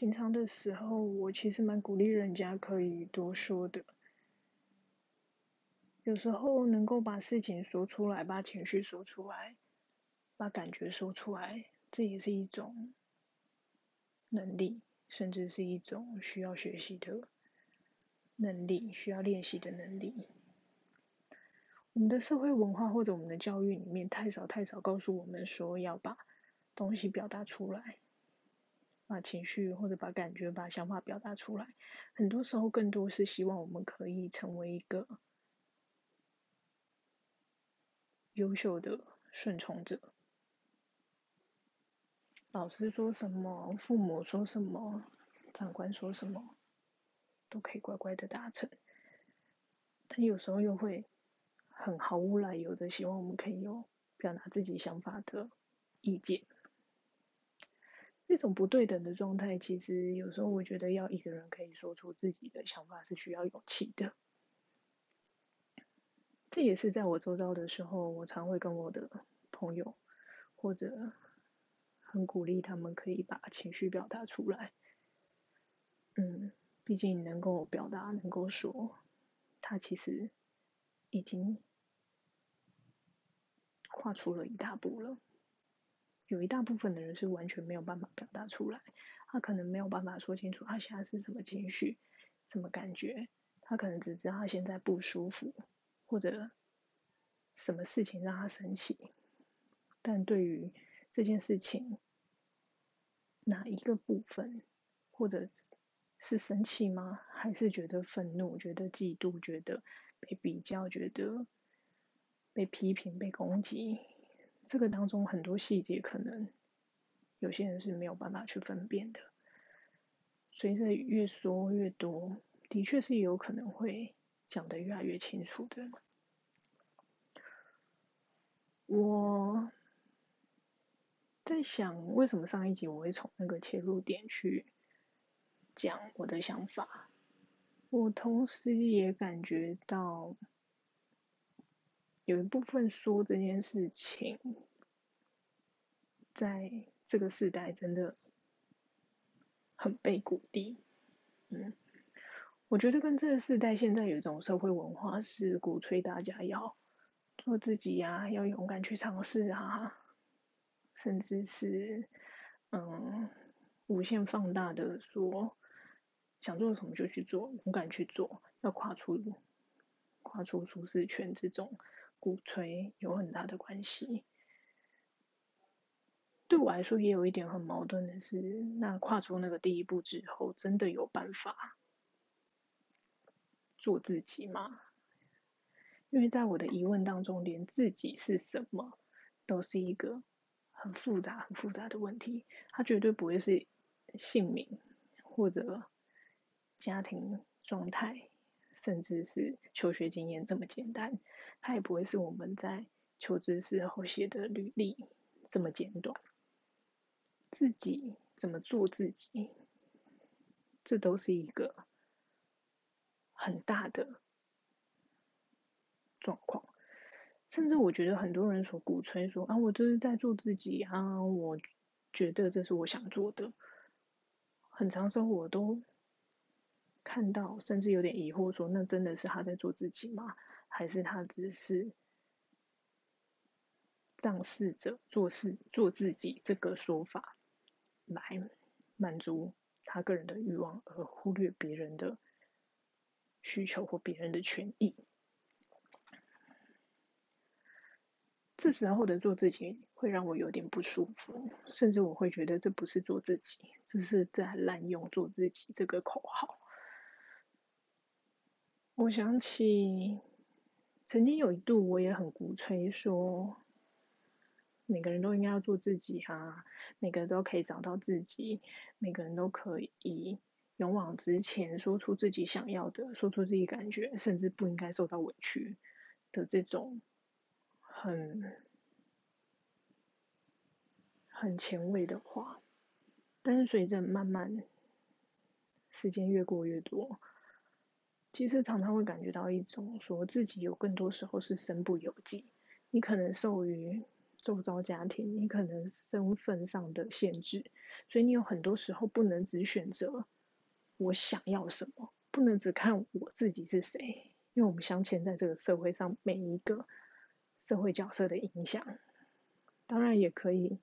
平常的时候，我其实蛮鼓励人家可以多说的。有时候能够把事情说出来，把情绪说出来，把感觉说出来，这也是一种能力，甚至是一种需要学习的能力，需要练习的能力。我们的社会文化或者我们的教育里面，太少太少告诉我们说要把东西表达出来，把情绪或者把感觉、把想法表达出来。很多时候，更多是希望我们可以成为一个。优秀的顺从者，老师说什么，父母说什么，长官说什么，都可以乖乖的达成。但有时候又会很毫无来由的希望我们可以有表达自己想法的意见。这种不对等的状态，其实有时候我觉得要一个人可以说出自己的想法是需要勇气的。这也是在我周遭的时候，我常会跟我的朋友，或者很鼓励他们可以把情绪表达出来。嗯，毕竟能够表达、能够说，他其实已经跨出了一大步了。有一大部分的人是完全没有办法表达出来，他可能没有办法说清楚他现在是什么情绪、什么感觉，他可能只知道他现在不舒服。或者什么事情让他生气，但对于这件事情哪一个部分，或者是生气吗？还是觉得愤怒、觉得嫉妒、觉得被比较、觉得被批评、被攻击？这个当中很多细节，可能有些人是没有办法去分辨的。随着越说越多，的确是有可能会。讲得越来越清楚的，我在想，为什么上一集我会从那个切入点去讲我的想法？我同时也感觉到有一部分说这件事情，在这个时代真的很被鼓励，嗯。我觉得跟这个时代现在有一种社会文化是鼓吹大家要做自己呀，要勇敢去尝试啊，甚至是嗯无限放大的说想做什么就去做，勇敢去做，要跨出跨出舒适圈这种鼓吹有很大的关系。对我来说也有一点很矛盾的是，那跨出那个第一步之后，真的有办法？做自己吗？因为在我的疑问当中，连自己是什么都是一个很复杂、很复杂的问题。它绝对不会是姓名或者家庭状态，甚至是求学经验这么简单。它也不会是我们在求职时候写的履历这么简短。自己怎么做自己，这都是一个。很大的状况，甚至我觉得很多人所鼓吹说啊，我这是在做自己啊，我觉得这是我想做的。很长时候我都看到，甚至有点疑惑，说那真的是他在做自己吗？还是他只是仗势着做事做自己这个说法满足他个人的欲望，而忽略别人的？需求或别人的权益，这时候的做自己会让我有点不舒服，甚至我会觉得这不是做自己，这是在滥用“做自己”这个口号。我想起曾经有一度，我也很鼓吹说，每个人都应该要做自己啊，每个人都可以找到自己，每个人都可以。勇往直前，说出自己想要的，说出自己感觉，甚至不应该受到委屈的这种很很前卫的话。但是随着慢慢时间越过越多，其实常常会感觉到一种说自己有更多时候是身不由己。你可能受于周遭家庭，你可能身份上的限制，所以你有很多时候不能只选择我想要什么，不能只看我自己是谁，因为我们镶嵌在这个社会上每一个社会角色的影响。当然也可以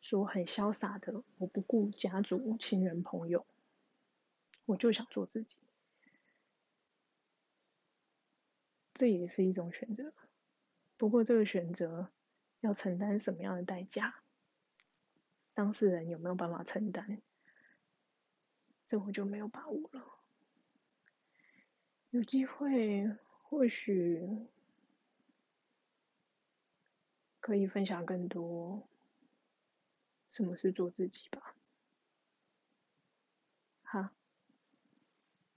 说很潇洒的，我不顾家族、亲人、朋友，我就想做自己，这也是一种选择。不过这个选择。要承担什么样的代价？当事人有没有办法承担？这我就没有把握了。有机会或许可以分享更多什么是做自己吧。好。